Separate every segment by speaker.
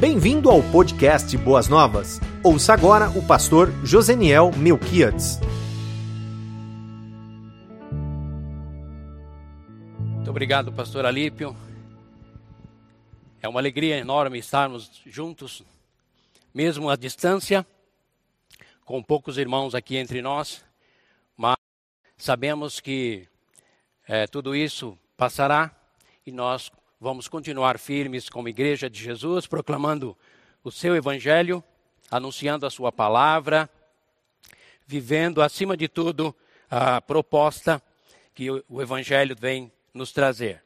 Speaker 1: Bem-vindo ao podcast Boas Novas. Ouça agora o pastor Joseniel Melquiades.
Speaker 2: Muito obrigado, pastor Alípio. É uma alegria enorme estarmos juntos, mesmo à distância, com poucos irmãos aqui entre nós, mas sabemos que é, tudo isso passará e nós vamos continuar firmes como Igreja de Jesus, proclamando o seu Evangelho, anunciando a sua palavra, vivendo, acima de tudo, a proposta que o Evangelho vem nos trazer.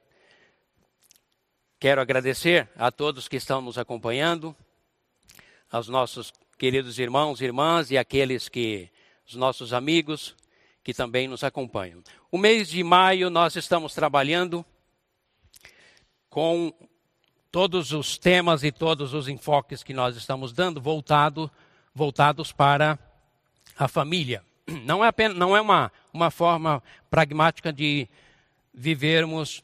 Speaker 2: Quero agradecer a todos que estão nos acompanhando, aos nossos queridos irmãos e irmãs e aqueles que, os nossos amigos que também nos acompanham. O mês de maio nós estamos trabalhando com todos os temas e todos os enfoques que nós estamos dando voltado, voltados para a família. Não é, apenas, não é uma, uma forma pragmática de vivermos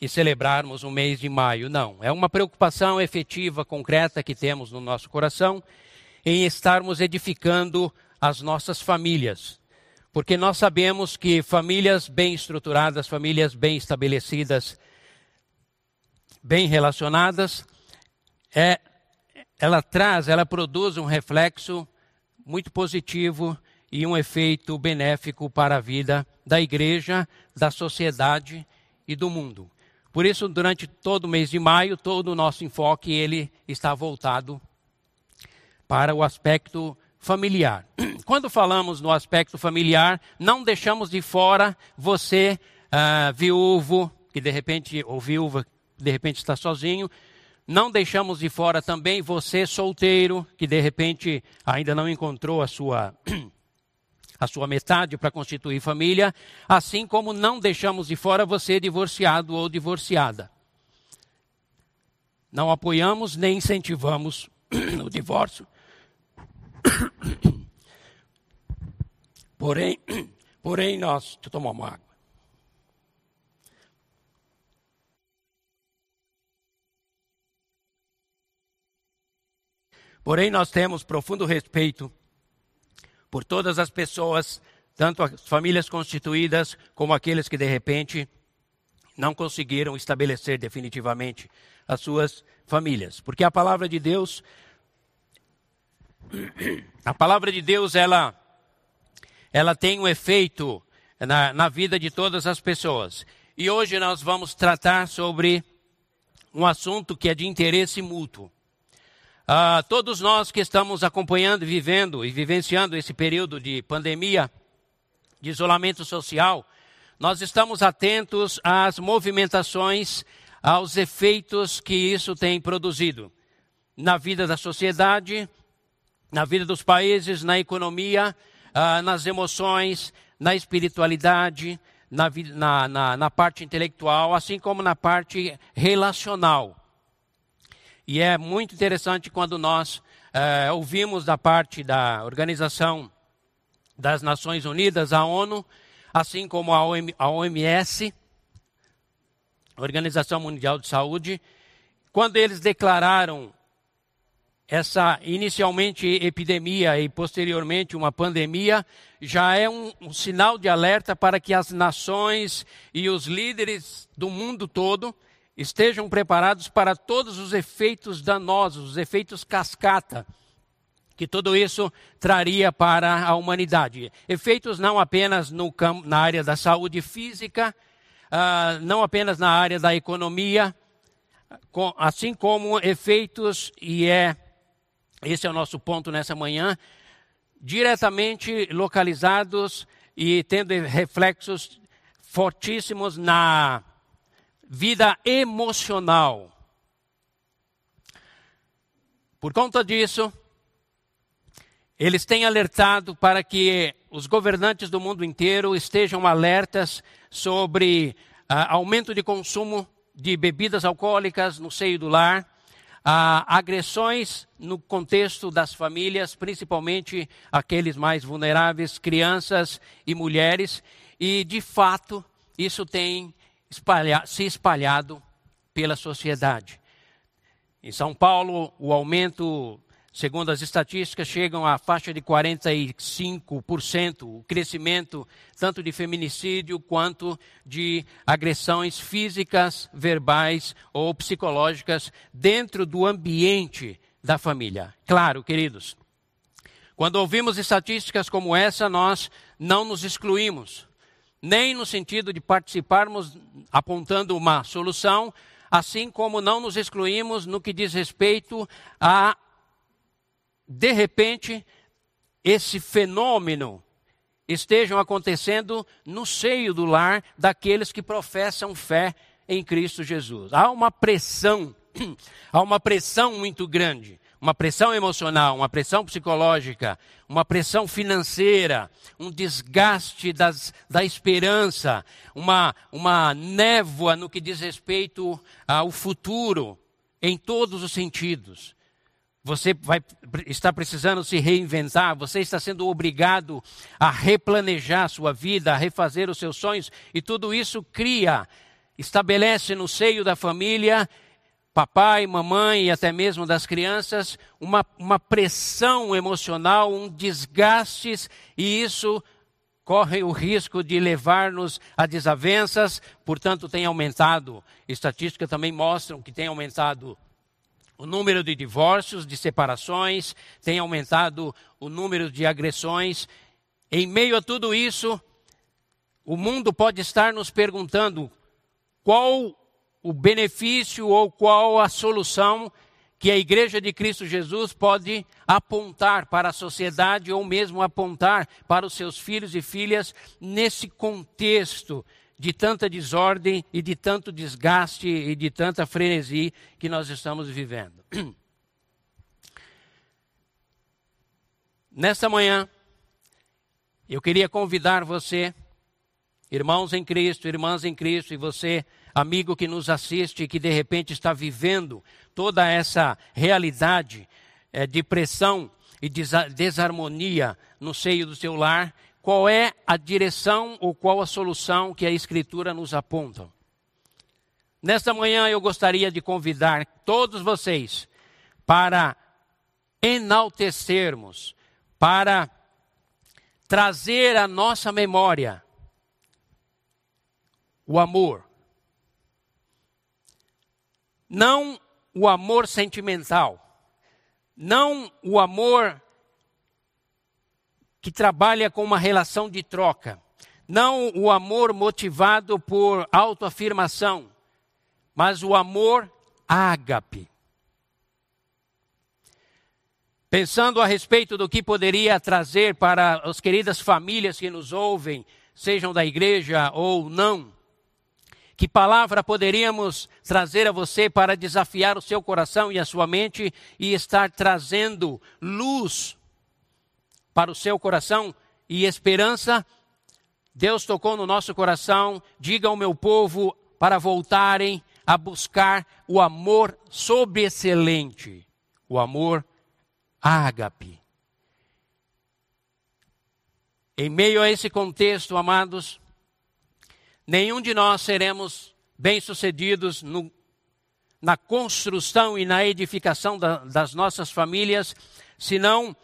Speaker 2: e celebrarmos o mês de maio, não. É uma preocupação efetiva, concreta que temos no nosso coração em estarmos edificando as nossas famílias. Porque nós sabemos que famílias bem estruturadas, famílias bem estabelecidas, bem relacionadas, é, ela traz, ela produz um reflexo muito positivo e um efeito benéfico para a vida da igreja, da sociedade e do mundo. Por isso, durante todo o mês de maio, todo o nosso enfoque ele está voltado para o aspecto familiar. Quando falamos no aspecto familiar, não deixamos de fora você, uh, viúvo, que de repente, ou viúva de repente está sozinho. Não deixamos de fora também você solteiro, que de repente ainda não encontrou a sua a sua metade para constituir família, assim como não deixamos de fora você divorciado ou divorciada. Não apoiamos nem incentivamos o divórcio. Porém, porém nós, tu tomou uma água. Porém, nós temos profundo respeito por todas as pessoas, tanto as famílias constituídas como aqueles que de repente não conseguiram estabelecer definitivamente as suas famílias. Porque a palavra de Deus, a palavra de Deus, ela, ela tem um efeito na, na vida de todas as pessoas. E hoje nós vamos tratar sobre um assunto que é de interesse mútuo. Uh, todos nós que estamos acompanhando, vivendo e vivenciando esse período de pandemia, de isolamento social, nós estamos atentos às movimentações, aos efeitos que isso tem produzido na vida da sociedade, na vida dos países, na economia, uh, nas emoções, na espiritualidade, na, na, na parte intelectual, assim como na parte relacional. E é muito interessante quando nós é, ouvimos da parte da Organização das Nações Unidas, a ONU, assim como a, OM, a OMS, Organização Mundial de Saúde, quando eles declararam essa inicialmente epidemia e posteriormente uma pandemia, já é um, um sinal de alerta para que as nações e os líderes do mundo todo estejam preparados para todos os efeitos danosos, os efeitos cascata, que tudo isso traria para a humanidade. Efeitos não apenas no campo, na área da saúde física, uh, não apenas na área da economia, com, assim como efeitos, e é esse é o nosso ponto nessa manhã, diretamente localizados e tendo reflexos fortíssimos na vida emocional. Por conta disso, eles têm alertado para que os governantes do mundo inteiro estejam alertas sobre uh, aumento de consumo de bebidas alcoólicas no seio do lar, uh, agressões no contexto das famílias, principalmente aqueles mais vulneráveis, crianças e mulheres, e de fato isso tem espalhar, se espalhado pela sociedade. Em São Paulo, o aumento, segundo as estatísticas, chegam à faixa de 45%, o crescimento tanto de feminicídio quanto de agressões físicas, verbais ou psicológicas dentro do ambiente da família. Claro, queridos, quando ouvimos estatísticas como essa, nós não nos excluímos, nem no sentido de participarmos apontando uma solução, assim como não nos excluímos no que diz respeito a, de repente, esse fenômeno estejam acontecendo no seio do lar daqueles que professam fé em Cristo Jesus. Há uma pressão, há uma pressão muito grande uma pressão emocional, uma pressão psicológica, uma pressão financeira, um desgaste das, da esperança, uma, uma névoa no que diz respeito ao futuro, em todos os sentidos. Você vai estar precisando se reinventar, você está sendo obrigado a replanejar sua vida, a refazer os seus sonhos, e tudo isso cria, estabelece no seio da família papai, mamãe e até mesmo das crianças, uma, uma pressão emocional, um desgastes, e isso corre o risco de levar-nos a desavenças, portanto, tem aumentado. Estatísticas também mostram que tem aumentado o número de divórcios, de separações, tem aumentado o número de agressões. Em meio a tudo isso, o mundo pode estar nos perguntando qual o benefício ou qual a solução que a Igreja de Cristo Jesus pode apontar para a sociedade ou mesmo apontar para os seus filhos e filhas nesse contexto de tanta desordem e de tanto desgaste e de tanta frenesi que nós estamos vivendo. Nesta manhã, eu queria convidar você, irmãos em Cristo, irmãs em Cristo, e você amigo que nos assiste e que de repente está vivendo toda essa realidade é, de pressão e desarmonia no seio do seu lar, qual é a direção ou qual a solução que a Escritura nos aponta? Nesta manhã eu gostaria de convidar todos vocês para enaltecermos, para trazer à nossa memória o amor, não o amor sentimental, não o amor que trabalha com uma relação de troca, não o amor motivado por autoafirmação, mas o amor ágape. Pensando a respeito do que poderia trazer para as queridas famílias que nos ouvem, sejam da igreja ou não, que palavra poderíamos trazer a você para desafiar o seu coração e a sua mente e estar trazendo luz para o seu coração e esperança? Deus tocou no nosso coração, diga ao meu povo para voltarem a buscar o amor sobreexcelente, o amor ágape. Em meio a esse contexto, amados, nenhum de nós seremos bem-sucedidos na construção e na edificação da, das nossas famílias se não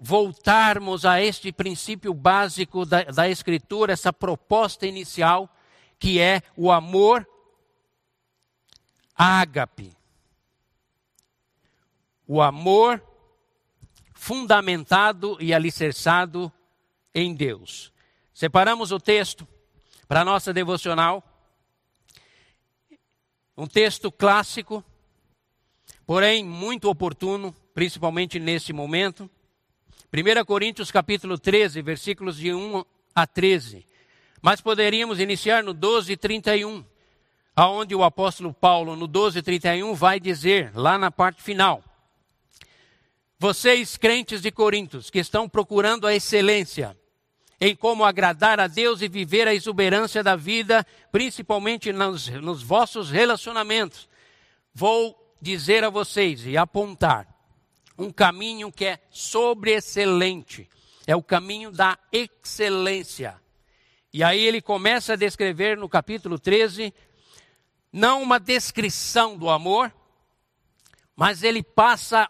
Speaker 2: voltarmos a este princípio básico da, da Escritura, essa proposta inicial, que é o amor ágape. O amor fundamentado e alicerçado em Deus. Separamos o texto para a nossa devocional. Um texto clássico, porém muito oportuno, principalmente nesse momento. 1 Coríntios capítulo 13, versículos de 1 a 13. Mas poderíamos iniciar no 12, 31, aonde o apóstolo Paulo, no 12, 31, vai dizer, lá na parte final, vocês crentes de Coríntios, que estão procurando a excelência, em como agradar a Deus e viver a exuberância da vida, principalmente nos, nos vossos relacionamentos. Vou dizer a vocês e apontar um caminho que é sobreexcelente. É o caminho da excelência. E aí ele começa a descrever no capítulo 13, não uma descrição do amor, mas ele passa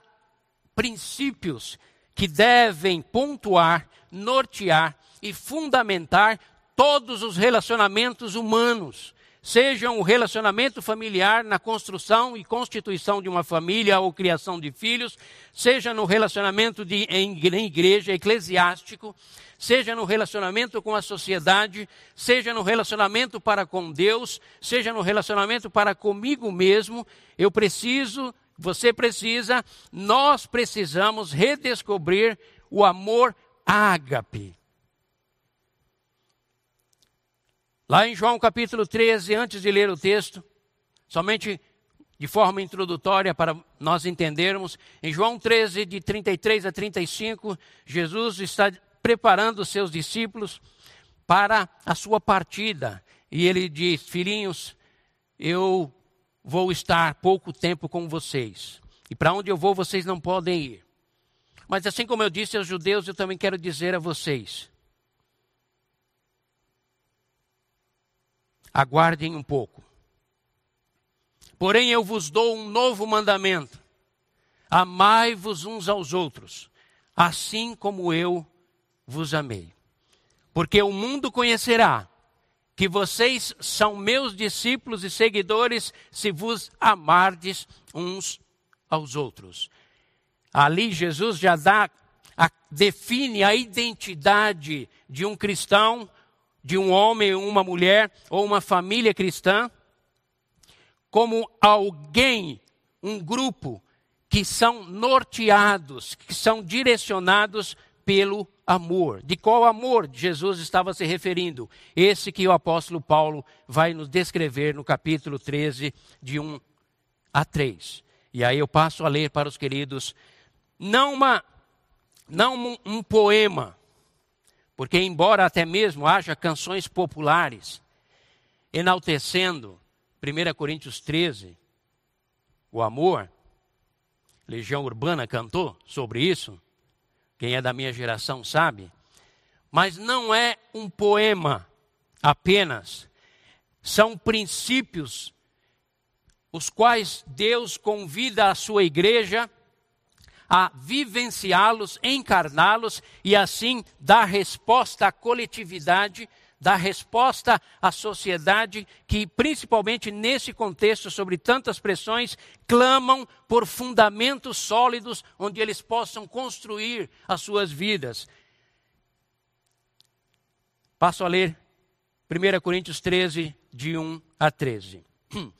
Speaker 2: princípios que devem pontuar, nortear e fundamentar todos os relacionamentos humanos, sejam o relacionamento familiar na construção e constituição de uma família ou criação de filhos, seja no relacionamento de, em, em igreja eclesiástico, seja no relacionamento com a sociedade, seja no relacionamento para com Deus, seja no relacionamento para comigo mesmo, eu preciso, você precisa, nós precisamos redescobrir o amor ágape. Lá em João capítulo 13, antes de ler o texto, somente de forma introdutória para nós entendermos, em João 13, de 33 a 35, Jesus está preparando os seus discípulos para a sua partida. E ele diz: Filhinhos, eu vou estar pouco tempo com vocês. E para onde eu vou, vocês não podem ir. Mas assim como eu disse aos judeus, eu também quero dizer a vocês: aguardem um pouco. Porém, eu vos dou um novo mandamento: amai-vos uns aos outros, assim como eu vos amei. Porque o mundo conhecerá que vocês são meus discípulos e seguidores se vos amardes uns aos outros. Ali Jesus já dá, a, define a identidade de um cristão de um homem, uma mulher ou uma família cristã como alguém, um grupo que são norteados, que são direcionados pelo amor. De qual amor Jesus estava se referindo? Esse que o apóstolo Paulo vai nos descrever no capítulo 13, de 1 a 3. E aí eu passo a ler para os queridos, não, uma, não um, um poema, porque, embora até mesmo haja canções populares enaltecendo 1 Coríntios 13, o amor, Legião Urbana cantou sobre isso, quem é da minha geração sabe, mas não é um poema apenas, são princípios os quais Deus convida a sua igreja a vivenciá-los, encarná-los e assim dar resposta à coletividade, dar resposta à sociedade que, principalmente nesse contexto, sobre tantas pressões, clamam por fundamentos sólidos onde eles possam construir as suas vidas. Passo a ler 1 Coríntios 13, de 1 a 13.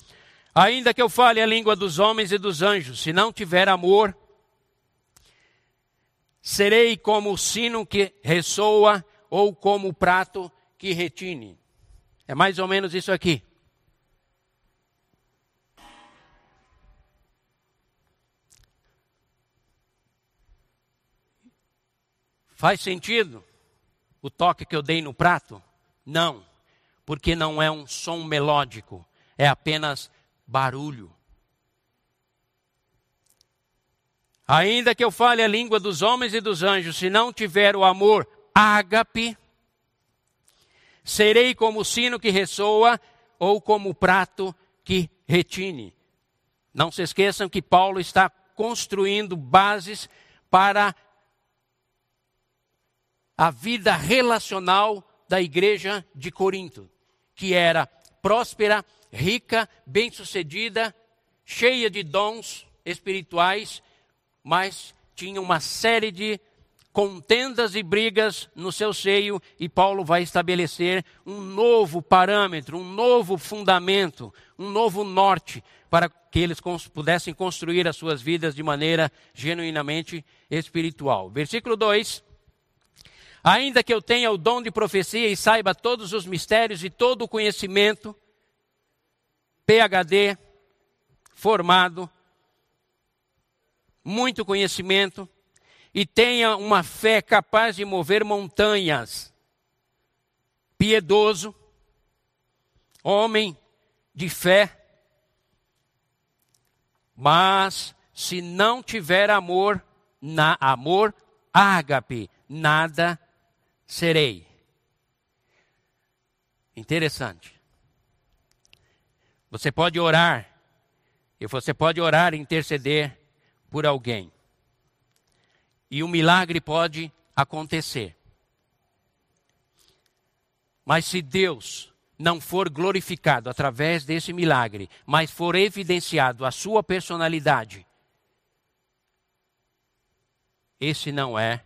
Speaker 2: Ainda que eu fale a língua dos homens e dos anjos, se não tiver amor, Serei como o sino que ressoa ou como o prato que retine. É mais ou menos isso aqui. Faz sentido o toque que eu dei no prato? Não, porque não é um som melódico, é apenas barulho. Ainda que eu fale a língua dos homens e dos anjos, se não tiver o amor ágape, serei como o sino que ressoa ou como o prato que retine. Não se esqueçam que Paulo está construindo bases para a vida relacional da igreja de Corinto, que era próspera, rica, bem-sucedida, cheia de dons espirituais mas tinha uma série de contendas e brigas no seu seio, e Paulo vai estabelecer um novo parâmetro, um novo fundamento, um novo norte para que eles pudessem construir as suas vidas de maneira genuinamente espiritual. Versículo 2. Ainda que eu tenha o dom de profecia e saiba todos os mistérios e todo o conhecimento, PhD, formado, muito conhecimento e tenha uma fé capaz de mover montanhas. Piedoso, homem de fé, mas se não tiver amor, na amor ágape, nada serei. Interessante. Você pode orar E você pode orar interceder por alguém. E o milagre pode acontecer. Mas se Deus não for glorificado através desse milagre, mas for evidenciado a sua personalidade, esse não é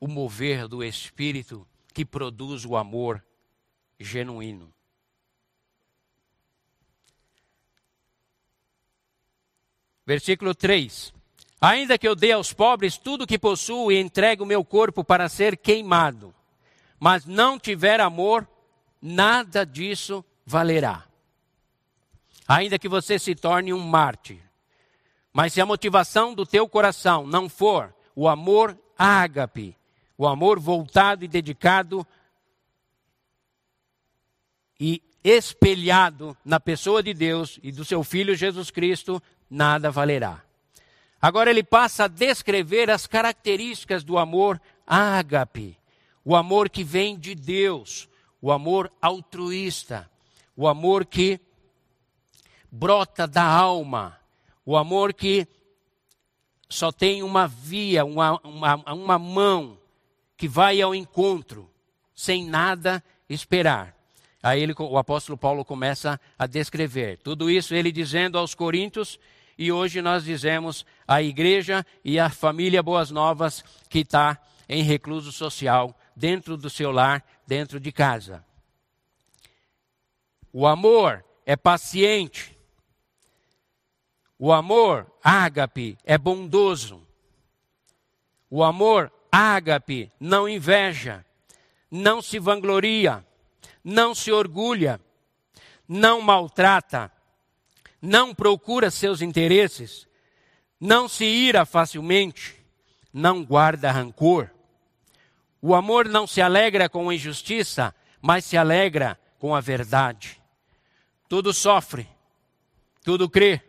Speaker 2: o mover do Espírito que produz o amor genuíno. Versículo 3: Ainda que eu dê aos pobres tudo o que possuo e entregue o meu corpo para ser queimado, mas não tiver amor, nada disso valerá. Ainda que você se torne um mártir, mas se a motivação do teu coração não for o amor ágape, o amor voltado e dedicado e espelhado na pessoa de Deus e do seu Filho Jesus Cristo, nada valerá. Agora ele passa a descrever as características do amor ágape, o amor que vem de Deus, o amor altruísta, o amor que brota da alma, o amor que só tem uma via, uma, uma, uma mão que vai ao encontro, sem nada esperar. Aí ele, o apóstolo Paulo começa a descrever tudo isso, ele dizendo aos Coríntios, e hoje nós dizemos a igreja e a família Boas Novas que está em recluso social, dentro do seu lar, dentro de casa. O amor é paciente. O amor, ágape, é bondoso. O amor, ágape, não inveja, não se vangloria, não se orgulha, não maltrata, não procura seus interesses, não se ira facilmente, não guarda rancor. O amor não se alegra com a injustiça, mas se alegra com a verdade. Tudo sofre, tudo crê,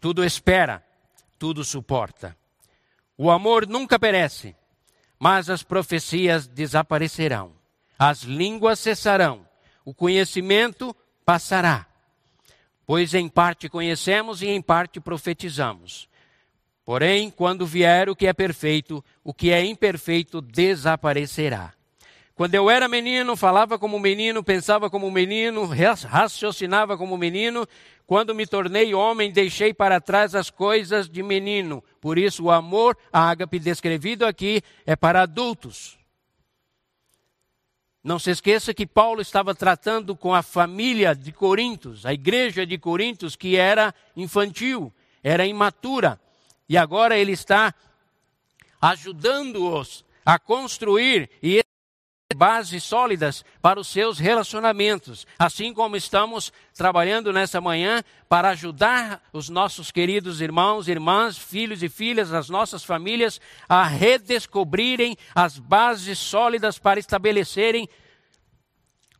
Speaker 2: tudo espera, tudo suporta. O amor nunca perece, mas as profecias desaparecerão, as línguas cessarão, o conhecimento passará. Pois em parte conhecemos e em parte profetizamos. Porém, quando vier o que é perfeito, o que é imperfeito desaparecerá. Quando eu era menino, falava como menino, pensava como menino, raciocinava como menino. Quando me tornei homem, deixei para trás as coisas de menino. Por isso, o amor ágape descrevido aqui é para adultos. Não se esqueça que Paulo estava tratando com a família de Corintos, a igreja de Corintos, que era infantil, era imatura. E agora ele está ajudando-os a construir e bases sólidas para os seus relacionamentos, assim como estamos trabalhando nessa manhã para ajudar os nossos queridos irmãos, irmãs, filhos e filhas, as nossas famílias a redescobrirem as bases sólidas para estabelecerem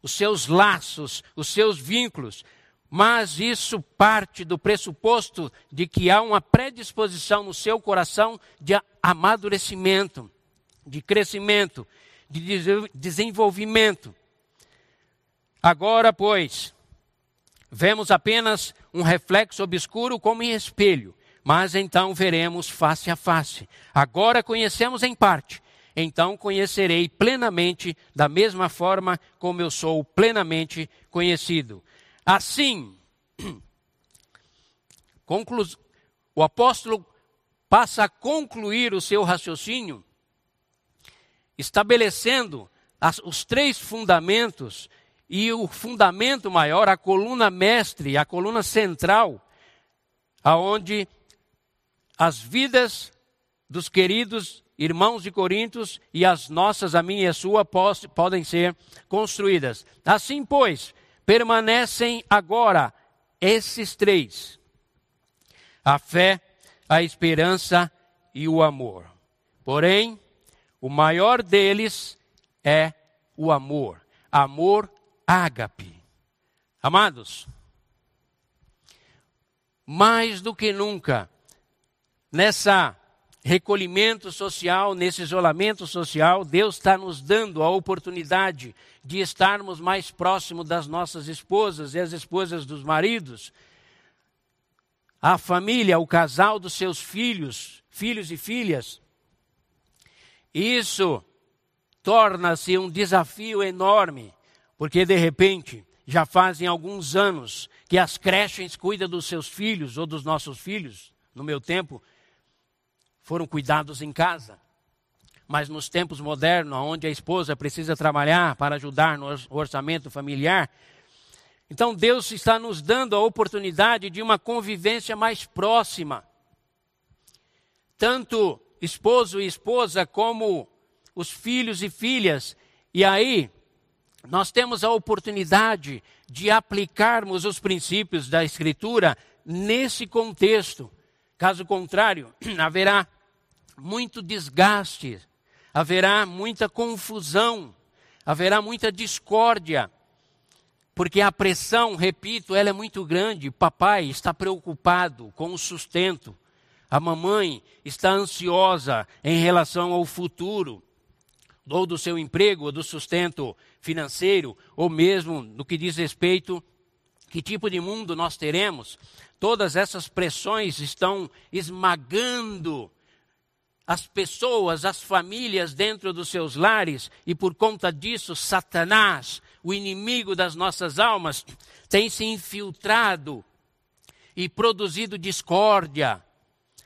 Speaker 2: os seus laços, os seus vínculos. Mas isso parte do pressuposto de que há uma predisposição no seu coração de amadurecimento, de crescimento, de desenvolvimento. Agora, pois, vemos apenas um reflexo obscuro como em espelho, mas então veremos face a face. Agora conhecemos em parte, então conhecerei plenamente, da mesma forma como eu sou plenamente conhecido. Assim, o apóstolo passa a concluir o seu raciocínio estabelecendo as, os três fundamentos e o fundamento maior, a coluna mestre, a coluna central, aonde as vidas dos queridos irmãos de Corintos e as nossas, a minha e a sua, podem ser construídas. Assim, pois, permanecem agora esses três: a fé, a esperança e o amor. Porém, o maior deles é o amor. Amor ágape. Amados, mais do que nunca, nessa recolhimento social, nesse isolamento social, Deus está nos dando a oportunidade de estarmos mais próximos das nossas esposas e as esposas dos maridos. a família, o casal dos seus filhos, filhos e filhas, isso torna-se um desafio enorme, porque de repente já fazem alguns anos que as creches cuidam dos seus filhos ou dos nossos filhos. No meu tempo, foram cuidados em casa. Mas nos tempos modernos, onde a esposa precisa trabalhar para ajudar no orçamento familiar, então Deus está nos dando a oportunidade de uma convivência mais próxima. Tanto esposo e esposa, como os filhos e filhas. E aí, nós temos a oportunidade de aplicarmos os princípios da Escritura nesse contexto. Caso contrário, haverá muito desgaste, haverá muita confusão, haverá muita discórdia, porque a pressão, repito, ela é muito grande. Papai está preocupado com o sustento, a mamãe está ansiosa em relação ao futuro, ou do seu emprego, ou do sustento financeiro, ou mesmo no que diz respeito que tipo de mundo nós teremos, todas essas pressões estão esmagando as pessoas, as famílias dentro dos seus lares, e por conta disso, Satanás, o inimigo das nossas almas, tem se infiltrado e produzido discórdia,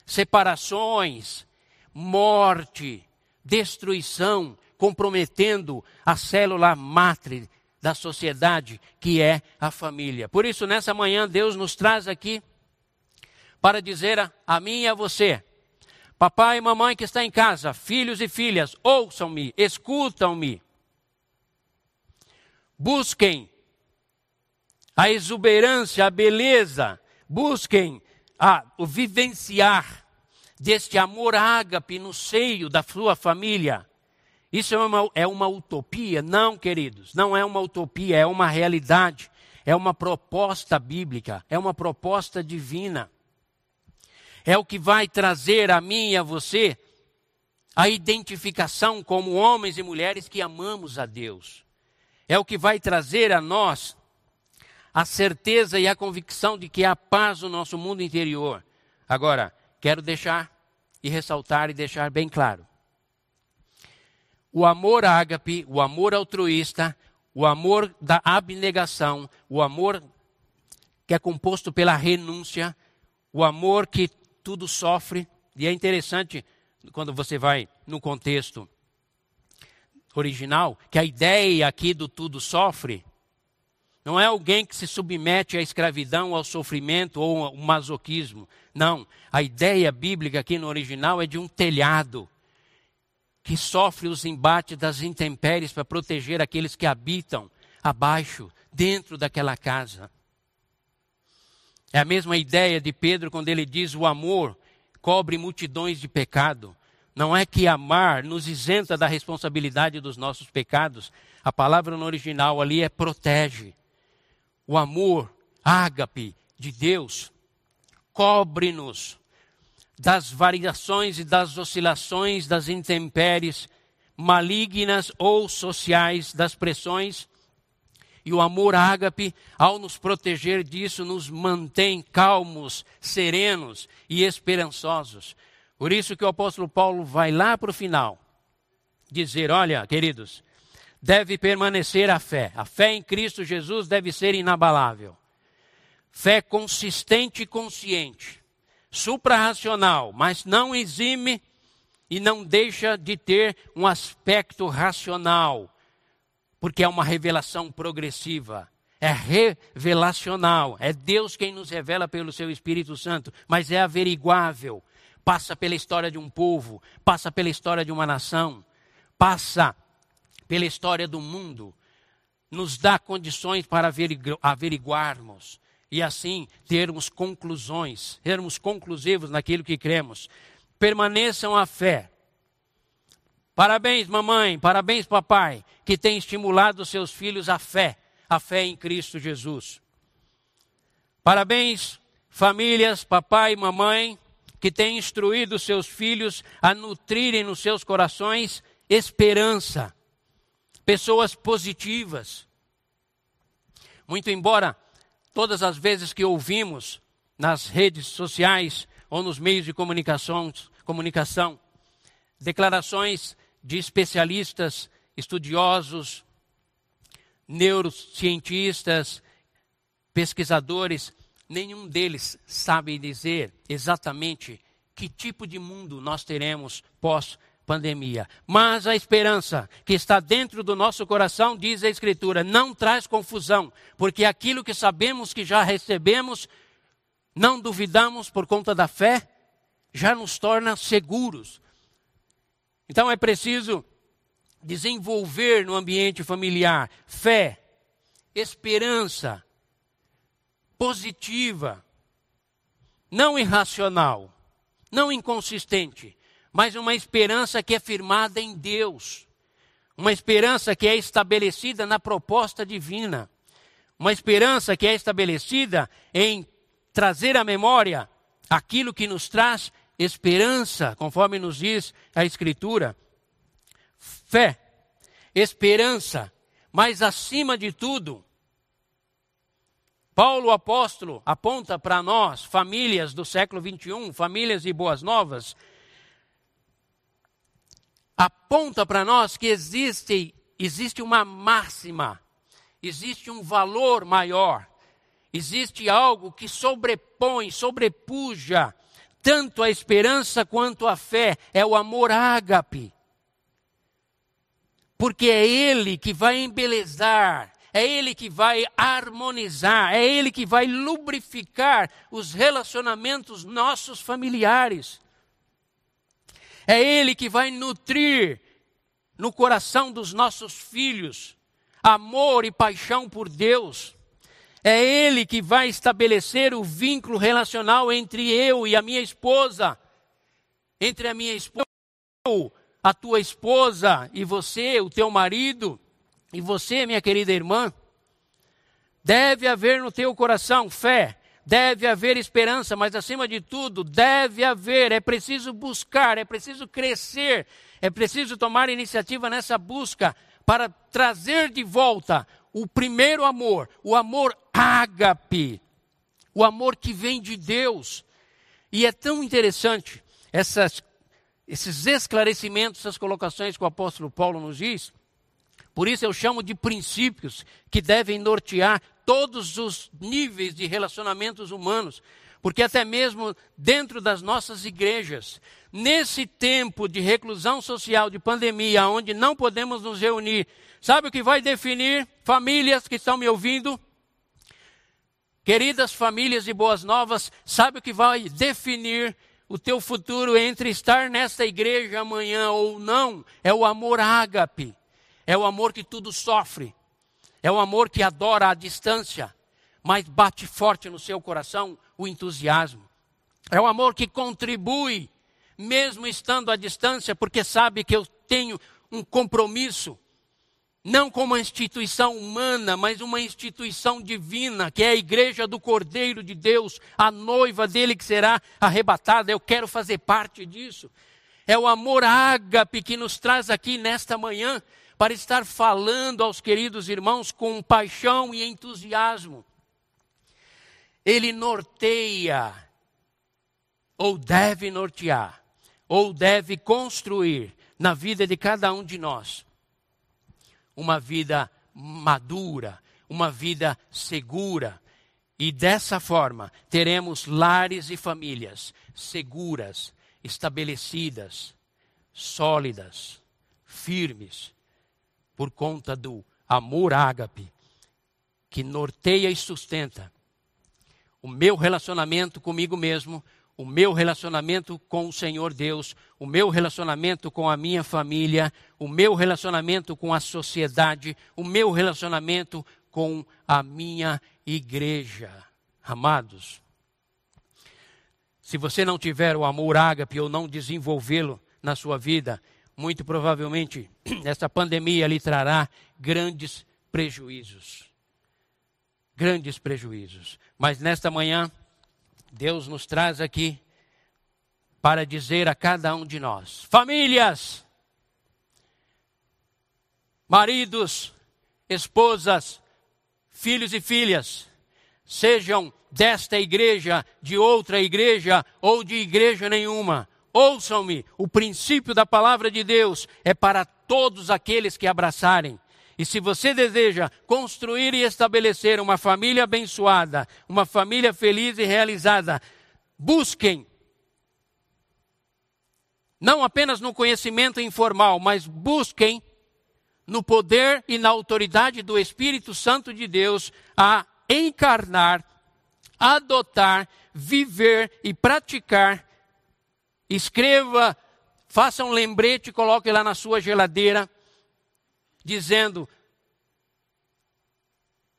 Speaker 2: separações, morte, destruição, comprometendo a célula mátre da sociedade, que é a família. Por isso, nessa manhã, Deus nos traz aqui para dizer a, a mim e a você, papai e mamãe que está em casa, filhos e filhas, ouçam-me, escutam-me. Busquem a exuberância, a beleza, busquem a, o vivenciar deste amor ágape no seio da sua família. Isso é uma, é uma utopia? Não, queridos, não é uma utopia, é uma realidade, é uma proposta bíblica, é uma proposta divina. É o que vai trazer a mim e a você a identificação como homens e mulheres que amamos a Deus. É o que vai trazer a nós a certeza e a convicção de que há paz no nosso mundo interior. Agora, quero deixar e ressaltar e deixar bem claro o amor ágape, o amor altruísta, o amor da abnegação, o amor que é composto pela renúncia, o amor que tudo sofre. E é interessante quando você vai no contexto original, que a ideia aqui do tudo sofre não é alguém que se submete à escravidão, ao sofrimento ou ao masoquismo. Não. A ideia bíblica aqui no original é de um telhado que sofre os embates das intempéries para proteger aqueles que habitam abaixo, dentro daquela casa. É a mesma ideia de Pedro quando ele diz: o amor cobre multidões de pecado. Não é que amar nos isenta da responsabilidade dos nossos pecados. A palavra no original ali é protege. O amor, ágape de Deus, cobre-nos das variações e das oscilações das intempéries malignas ou sociais, das pressões. E o amor ágape, ao nos proteger disso, nos mantém calmos, serenos e esperançosos. Por isso que o apóstolo Paulo vai lá para o final dizer: olha, queridos, deve permanecer a fé. A fé em Cristo Jesus deve ser inabalável. Fé consistente e consciente suprarracional, mas não exime e não deixa de ter um aspecto racional, porque é uma revelação progressiva. É revelacional, é Deus quem nos revela pelo seu Espírito Santo, mas é averiguável. Passa pela história de um povo, passa pela história de uma nação, passa pela história do mundo, nos dá condições para averiguarmos e assim termos conclusões, sermos conclusivos naquilo que cremos. Permaneçam a fé. Parabéns, mamãe, parabéns, papai, que tem estimulado seus filhos a fé, a fé em Cristo Jesus. Parabéns, famílias, papai e mamãe, que têm instruído seus filhos a nutrirem nos seus corações esperança, pessoas positivas. Muito embora todas as vezes que ouvimos nas redes sociais ou nos meios de comunicação, comunicação declarações de especialistas, estudiosos, neurocientistas, pesquisadores, nenhum deles sabe dizer exatamente que tipo de mundo nós teremos pós pandemia. Mas a esperança que está dentro do nosso coração, diz a Escritura, não traz confusão, porque aquilo que sabemos que já recebemos, não duvidamos por conta da fé, já nos torna seguros. Então é preciso desenvolver no ambiente familiar fé, esperança positiva, não irracional, não inconsistente, mas uma esperança que é firmada em Deus, uma esperança que é estabelecida na proposta divina, uma esperança que é estabelecida em trazer à memória aquilo que nos traz esperança, conforme nos diz a Escritura. Fé, esperança, mas acima de tudo, Paulo apóstolo aponta para nós, famílias do século 21, famílias de boas novas, aponta para nós que existe, existe uma máxima, existe um valor maior, existe algo que sobrepõe, sobrepuja tanto a esperança quanto a fé, é o amor ágape. Porque é ele que vai embelezar, é ele que vai harmonizar, é ele que vai lubrificar os relacionamentos nossos familiares. É Ele que vai nutrir no coração dos nossos filhos amor e paixão por Deus. É Ele que vai estabelecer o vínculo relacional entre eu e a minha esposa, entre a minha esposa, a tua esposa e você, o teu marido, e você, minha querida irmã. Deve haver no teu coração fé, deve haver esperança, mas acima de tudo, deve haver, é preciso buscar, é preciso crescer, é preciso tomar iniciativa nessa busca para trazer de volta o primeiro amor, o amor ágape, o amor que vem de Deus. E é tão interessante essas, esses esclarecimentos, essas colocações que o apóstolo Paulo nos diz. Por isso eu chamo de princípios que devem nortear todos os níveis de relacionamentos humanos, porque até mesmo dentro das nossas igrejas, nesse tempo de reclusão social, de pandemia, onde não podemos nos reunir, sabe o que vai definir famílias que estão me ouvindo? Queridas famílias de boas novas, sabe o que vai definir o teu futuro entre estar nesta igreja amanhã ou não? É o amor ágape. É o amor que tudo sofre, é um amor que adora a distância, mas bate forte no seu coração o entusiasmo. É um amor que contribui, mesmo estando à distância, porque sabe que eu tenho um compromisso, não com uma instituição humana, mas uma instituição divina, que é a igreja do Cordeiro de Deus, a noiva dele que será arrebatada. Eu quero fazer parte disso. É o amor ágape que nos traz aqui nesta manhã para estar falando aos queridos irmãos com paixão e entusiasmo. Ele norteia, ou deve nortear, ou deve construir na vida de cada um de nós uma vida madura, uma vida segura. E dessa forma teremos lares e famílias seguras, estabelecidas, sólidas, firmes, por conta do amor ágape que norteia e sustenta o meu relacionamento comigo mesmo, o meu relacionamento com o Senhor Deus, o meu relacionamento com a minha família, o meu relacionamento com a sociedade, o meu relacionamento com a minha igreja. Amados, se você não tiver o amor ágape ou não desenvolvê-lo na sua vida, muito provavelmente esta pandemia lhe trará grandes prejuízos. Grandes prejuízos. Mas nesta manhã, Deus nos traz aqui para dizer a cada um de nós: famílias, maridos, esposas, filhos e filhas, sejam desta igreja, de outra igreja ou de igreja nenhuma. Ouçam-me, o princípio da palavra de Deus é para todos aqueles que abraçarem. E se você deseja construir e estabelecer uma família abençoada, uma família feliz e realizada, busquem não apenas no conhecimento informal, mas busquem no poder e na autoridade do Espírito Santo de Deus a encarnar, adotar, viver e praticar. Escreva, faça um lembrete, coloque lá na sua geladeira, dizendo: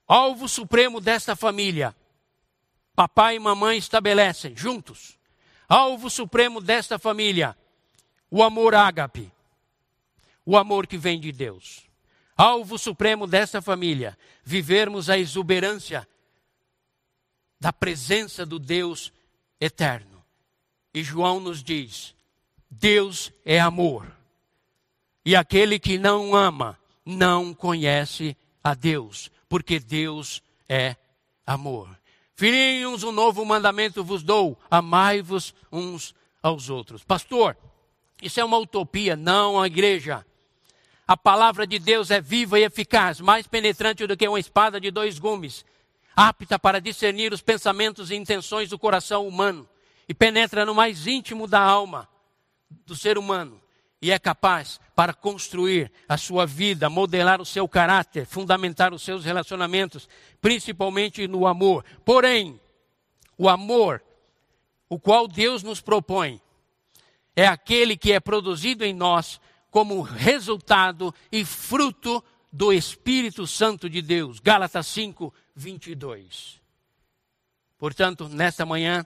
Speaker 2: alvo supremo desta família, papai e mamãe estabelecem juntos. Alvo supremo desta família, o amor ágape, o amor que vem de Deus. Alvo supremo dessa família, vivermos a exuberância da presença do Deus eterno. E João nos diz: Deus é amor. E aquele que não ama não conhece a Deus, porque Deus é amor. Filhinhos, um novo mandamento vos dou: amai-vos uns aos outros. Pastor, isso é uma utopia, não a igreja. A palavra de Deus é viva e eficaz, mais penetrante do que uma espada de dois gumes, apta para discernir os pensamentos e intenções do coração humano e penetra no mais íntimo da alma do ser humano e é capaz para construir a sua vida, modelar o seu caráter, fundamentar os seus relacionamentos, principalmente no amor. Porém, o amor, o qual Deus nos propõe, é aquele que é produzido em nós como resultado e fruto do Espírito Santo de Deus. Gálatas 5, 22. Portanto, nesta manhã,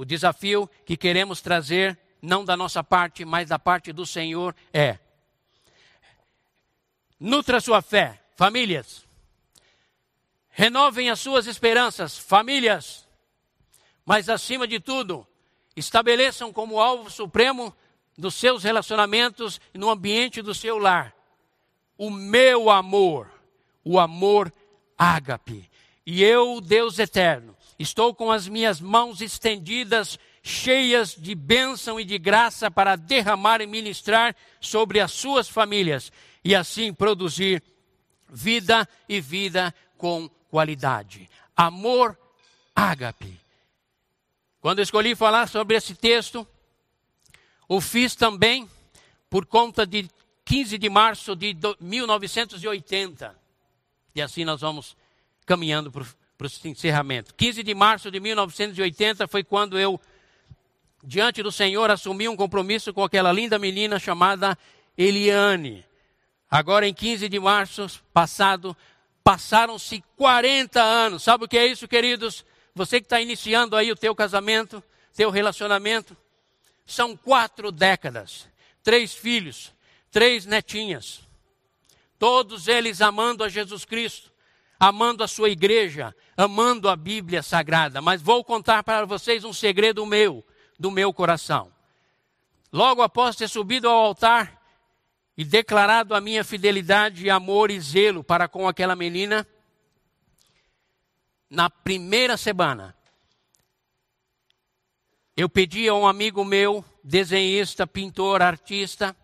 Speaker 2: o desafio que queremos trazer, não da nossa parte, mas da parte do Senhor, é: nutra sua fé, famílias. Renovem as suas esperanças, famílias. Mas acima de tudo, estabeleçam como alvo supremo dos seus relacionamentos e no ambiente do seu lar o meu amor, o amor ágape. E eu, Deus eterno, estou com as minhas mãos estendidas, cheias de bênção e de graça para derramar e ministrar sobre as suas famílias e assim produzir vida e vida com qualidade. Amor ágape. Quando escolhi falar sobre esse texto, o fiz também por conta de 15 de março de 1980. E assim nós vamos caminhando para o encerramento. 15 de março de 1980 foi quando eu, diante do Senhor, assumi um compromisso com aquela linda menina chamada Eliane. Agora, em 15 de março passado, passaram-se 40 anos. Sabe o que é isso, queridos? Você que está iniciando aí o teu casamento, teu relacionamento, são quatro décadas, três filhos, três netinhas, todos eles amando a Jesus Cristo, amando a sua igreja, amando a Bíblia Sagrada. Mas vou contar para vocês um segredo meu, do meu coração. Logo após ter subido ao altar e declarado a minha fidelidade, amor e zelo para com aquela menina, na primeira semana, eu pedi a um amigo meu, desenhista, pintor, artista,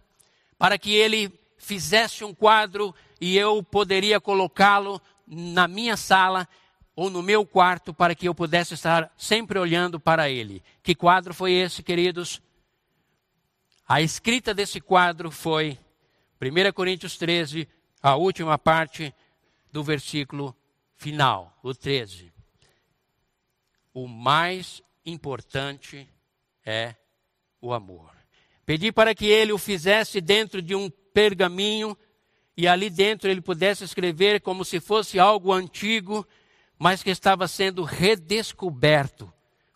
Speaker 2: para que ele fizesse um quadro e eu poderia colocá-lo na minha sala ou no meu quarto para que eu pudesse estar sempre olhando para ele. Que quadro foi esse, queridos? A escrita desse quadro foi 1 Coríntios 13, a última parte do versículo final, o 13. O mais importante é o amor. Pedi para que ele o fizesse dentro de um pergaminho e ali dentro ele pudesse escrever como se fosse algo antigo, mas que estava sendo redescoberto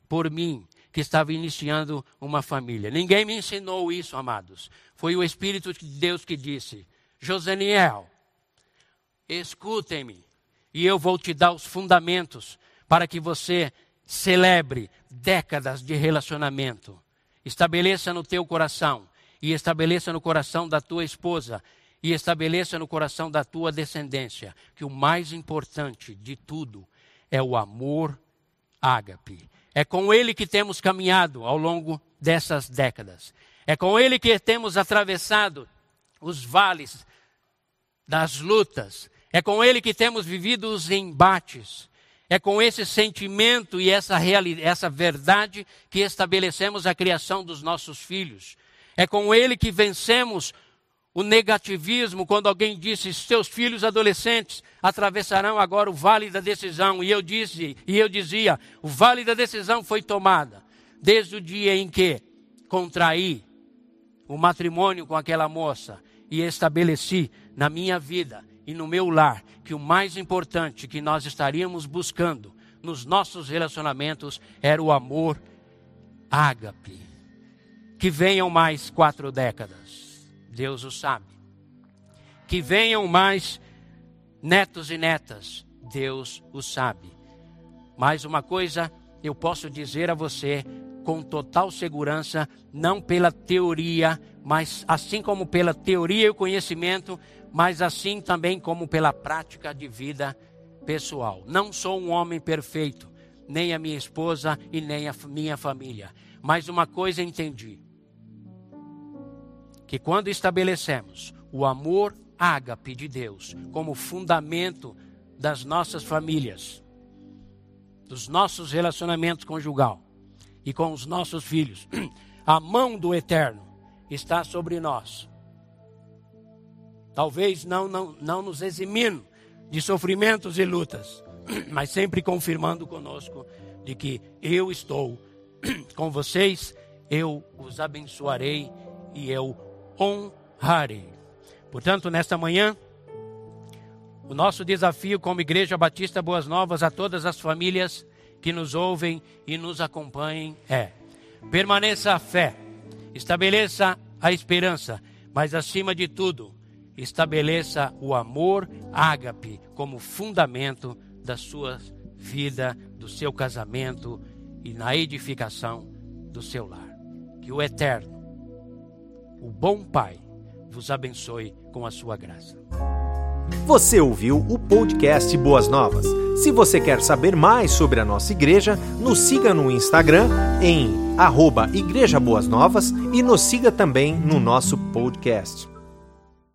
Speaker 2: por mim, que estava iniciando uma família. Ninguém me ensinou isso, amados. Foi o Espírito de Deus que disse: Josaniel, escutem-me e eu vou te dar os fundamentos para que você celebre décadas de relacionamento. Estabeleça no teu coração e estabeleça no coração da tua esposa e estabeleça no coração da tua descendência que o mais importante de tudo é o amor ágape. É com ele que temos caminhado ao longo dessas décadas. É com ele que temos atravessado os vales das lutas. É com ele que temos vivido os embates. É com esse sentimento e essa, essa verdade que estabelecemos a criação dos nossos filhos. É com ele que vencemos o negativismo quando alguém disse: "Seus filhos adolescentes atravessarão agora o vale da decisão". E eu disse, e eu dizia: "O vale da decisão foi tomada desde o dia em que contraí o matrimônio com aquela moça e estabeleci na minha vida e no meu lar que o mais importante que nós estaríamos buscando nos nossos relacionamentos era o amor ágape. Que venham mais quatro décadas Deus o sabe. Que venham mais netos e netas, Deus o sabe. Mais uma coisa eu posso dizer a você com total segurança, não pela teoria, mas assim como pela teoria e o conhecimento, mas assim também como pela prática de vida pessoal. Não sou um homem perfeito, nem a minha esposa e nem a minha família. Mas uma coisa entendi: que quando estabelecemos o amor ágape de Deus como fundamento das nossas famílias, dos nossos relacionamentos conjugal e com os nossos filhos, a mão do Eterno está sobre nós. Talvez não, não, não nos eximindo de sofrimentos e lutas, mas sempre confirmando conosco de que eu estou com vocês, eu os abençoarei e eu honrarei. Portanto, nesta manhã, o nosso desafio como Igreja Batista Boas Novas a todas as famílias que nos ouvem e nos acompanhem é: permaneça a fé, estabeleça a esperança, mas acima de tudo, estabeleça o amor ágape como fundamento da sua vida, do seu casamento e na edificação do seu lar. Que o Eterno o bom Pai vos abençoe com a sua graça.
Speaker 1: Você ouviu o podcast Boas Novas. Se você quer saber mais sobre a nossa igreja, nos siga no Instagram em arroba Igreja Boas Novas e nos siga também no nosso podcast.